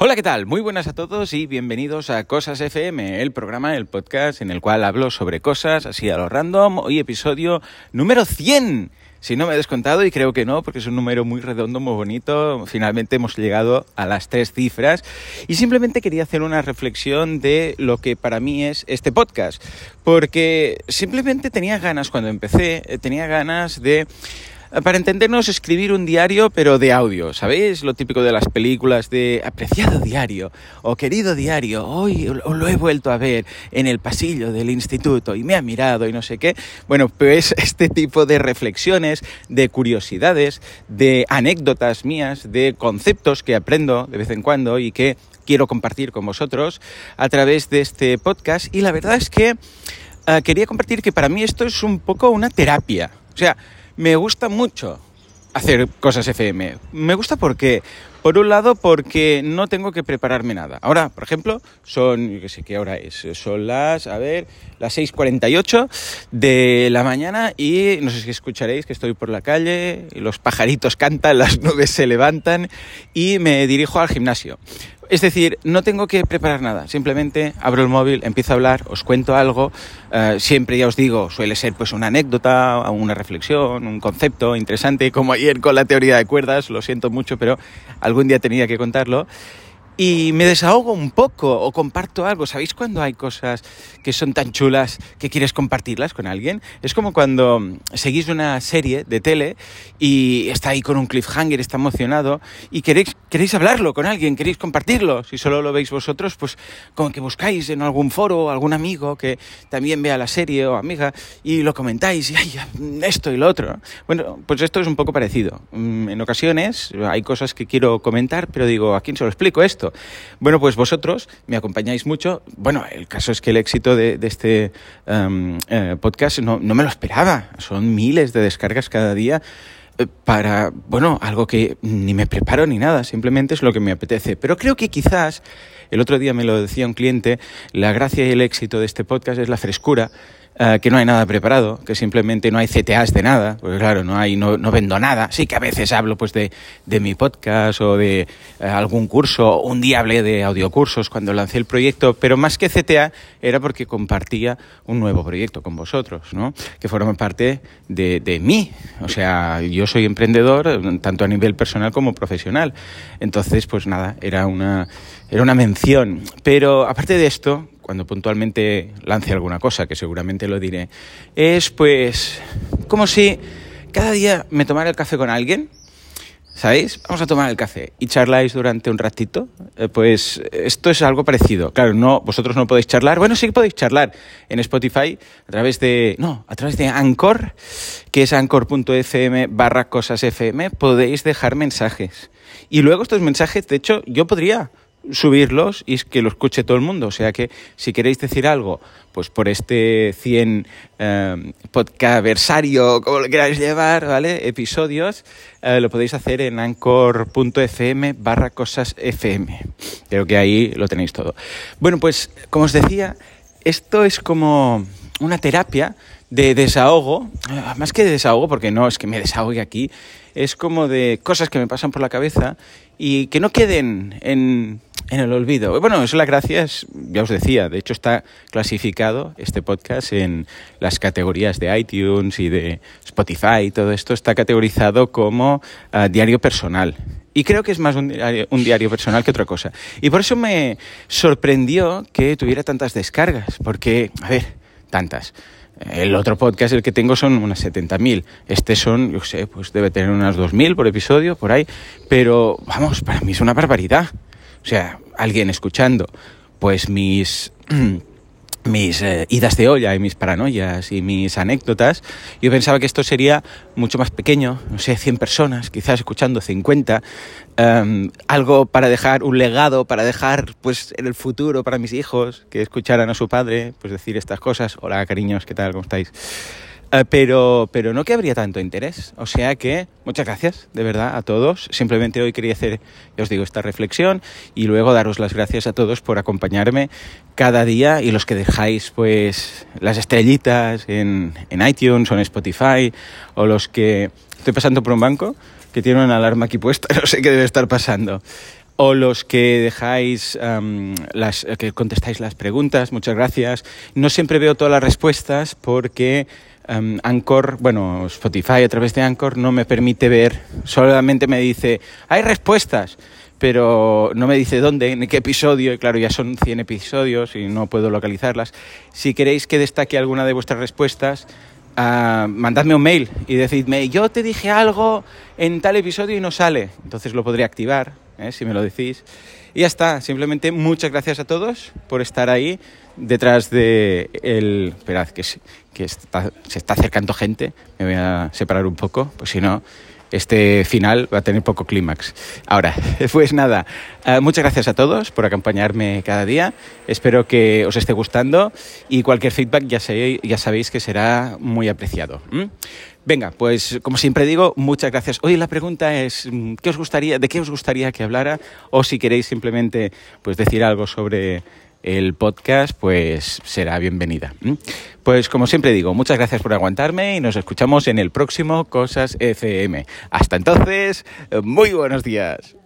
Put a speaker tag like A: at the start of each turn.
A: Hola, ¿qué tal? Muy buenas a todos y bienvenidos a Cosas FM, el programa, el podcast en el cual hablo sobre cosas así a lo random. Hoy episodio número 100. Si no me he descontado, y creo que no, porque es un número muy redondo, muy bonito, finalmente hemos llegado a las tres cifras. Y simplemente quería hacer una reflexión de lo que para mí es este podcast. Porque simplemente tenía ganas, cuando empecé, eh, tenía ganas de para entendernos, escribir un diario, pero de audio, ¿sabéis? Lo típico de las películas de apreciado diario o querido diario, hoy lo he vuelto a ver en el pasillo del instituto y me ha mirado y no sé qué. Bueno, pues este tipo de reflexiones, de curiosidades, de anécdotas mías, de conceptos que aprendo de vez en cuando y que quiero compartir con vosotros a través de este podcast. Y la verdad es que uh, quería compartir que para mí esto es un poco una terapia. O sea, me gusta mucho hacer cosas FM. Me gusta porque, por un lado, porque no tengo que prepararme nada. Ahora, por ejemplo, son, yo qué sé qué hora es, son las, a ver, las 6.48 de la mañana y no sé si escucharéis que estoy por la calle, los pajaritos cantan, las nubes se levantan y me dirijo al gimnasio. Es decir, no tengo que preparar nada, simplemente abro el móvil, empiezo a hablar, os cuento algo, eh, siempre ya os digo, suele ser pues una anécdota, una reflexión, un concepto interesante, como ayer con la teoría de cuerdas, lo siento mucho, pero algún día tenía que contarlo y me desahogo un poco o comparto algo. ¿Sabéis cuando hay cosas que son tan chulas que quieres compartirlas con alguien? Es como cuando seguís una serie de tele y está ahí con un cliffhanger, está emocionado y queréis, queréis hablarlo con alguien, queréis compartirlo. Si solo lo veis vosotros, pues como que buscáis en algún foro algún amigo que también vea la serie o amiga y lo comentáis y ay, esto y lo otro. Bueno, pues esto es un poco parecido. Mm, en ocasiones hay cosas que quiero comentar, pero digo, ¿a quién se lo explico esto? Bueno, pues vosotros me acompañáis mucho. Bueno, el caso es que el éxito de, este em, eh, podcast no, me lo esperaba. Son miles de descargas cada día eh, para, bueno, algo que ni me preparo ni nada, simplemente es lo que me apetece. Pero creo que quizás, el otro día me lo decía un cliente, la gracia y el éxito de este podcast es la frescura eh, que no hay nada preparado, que simplemente no hay CTAs de nada, porque claro, no hay, no, vendo nada. Sí que a veces hablo pues de, mi podcast o de eh, algún curso, un día hablé de audiocursos cuando lancé el proyecto, pero más que CTA era porque compartía un nuevo proyecto con vosotros, ¿no? Que forma parte de, de mí. O sea, yo soy emprendedor tanto a nivel personal como profesional. Entonces, pues nada, era una, era una mención. Pero aparte de esto, cuando puntualmente lance alguna cosa, que seguramente lo diré, es pues como si cada día me tomara el café con alguien, ¿sabéis? Vamos a tomar el café y charláis durante un ratito. Eh, pues esto es algo parecido. Claro, no, vosotros no podéis charlar. Bueno, sí que podéis charlar en Spotify a través de, no, a través de Anchor, que es anchor.fm barra cosas FM, podéis dejar mensajes. Y luego estos mensajes, de hecho, yo podría subirlos y que lo escuche todo el mundo. O sea que si queréis decir algo, pues por este 100 eh, podcastersario, como lo queráis llevar, ¿vale? Episodios, eh, lo podéis hacer en anchor.fm barra cosas FM. Creo que ahí lo tenéis todo. Bueno, pues como os decía, esto es como una terapia de desahogo, más que de desahogo, porque no es que me desahogue aquí, es como de cosas que me pasan por la cabeza y que no queden en, en el olvido. Bueno, eso es la gracia, ya os decía, de hecho está clasificado este podcast en las categorías de iTunes y de Spotify, y todo esto está categorizado como ah, diario personal. Y creo que es más un un diario personal que otra cosa. Y por eso me sorprendió que tuviera tantas descargas, porque, a ver, tantas. El otro podcast, el que tengo, son unas 70.000. Este son, yo sé, pues debe tener unas 2.000 por episodio, por ahí. Pero, vamos, para mí es una barbaridad. O sea, alguien escuchando, pues mis... mis eh, idas de olla y mis paranoias y mis anécdotas, yo pensaba que esto sería mucho más pequeño, no sé, 100 personas, quizás escuchando 50, em, algo para dejar un legado, para dejar pues en el futuro para mis hijos, que escucharan a su padre, pues decir estas cosas, hola cariños, ¿qué tal? ¿Cómo estáis? Eh, pero, pero no que habría tanto interés. O sea que muchas gracias, de verdad, a todos. Simplemente hoy quería hacer, ya os digo, esta reflexión y luego daros las gracias a todos por acompañarme cada día y los que dejáis pues las estrellitas en, en iTunes o en Spotify o los que estoy pasando por un banco que tiene una alarma aquí puesta, no sé qué debe estar pasando. o los que dejáis las que contestáis las preguntas, muchas gracias. No siempre veo todas las respuestas porque Anchor, bueno, Spotify a través de Anchor no me permite ver, solamente me dice, hay respuestas, pero no me dice dónde, ni qué episodio, y claro, ya son 100 episodios y no puedo localizarlas. Si queréis que destaque alguna de vuestras respuestas, uh, mandadme un mail y decidme, yo te dije algo en tal episodio y no sale. Entonces lo podré activar, ¿eh? si me lo decís. Y ya está, simplemente muchas gracias a todos por estar ahí detrás de el... Esperad, que, que se está acercando gente, me voy a separar un poco, pues si no este final va a tener poco clímax. Ahora, pues nada, eh, muchas gracias a todos por acompañarme cada día. Espero que os esté gustando y cualquier feedback ya, sabéis que será muy apreciado. Venga, pues como siempre digo, muchas gracias. Hoy la pregunta es mm, ¿qué os gustaría, de qué os gustaría que hablara? O si queréis simplemente pues decir algo sobre el podcast, pues será bienvenida. Pues como siempre digo, muchas gracias por aguantarme y nos escuchamos en el próximo Cosas FM. Hasta entonces, muy buenos días.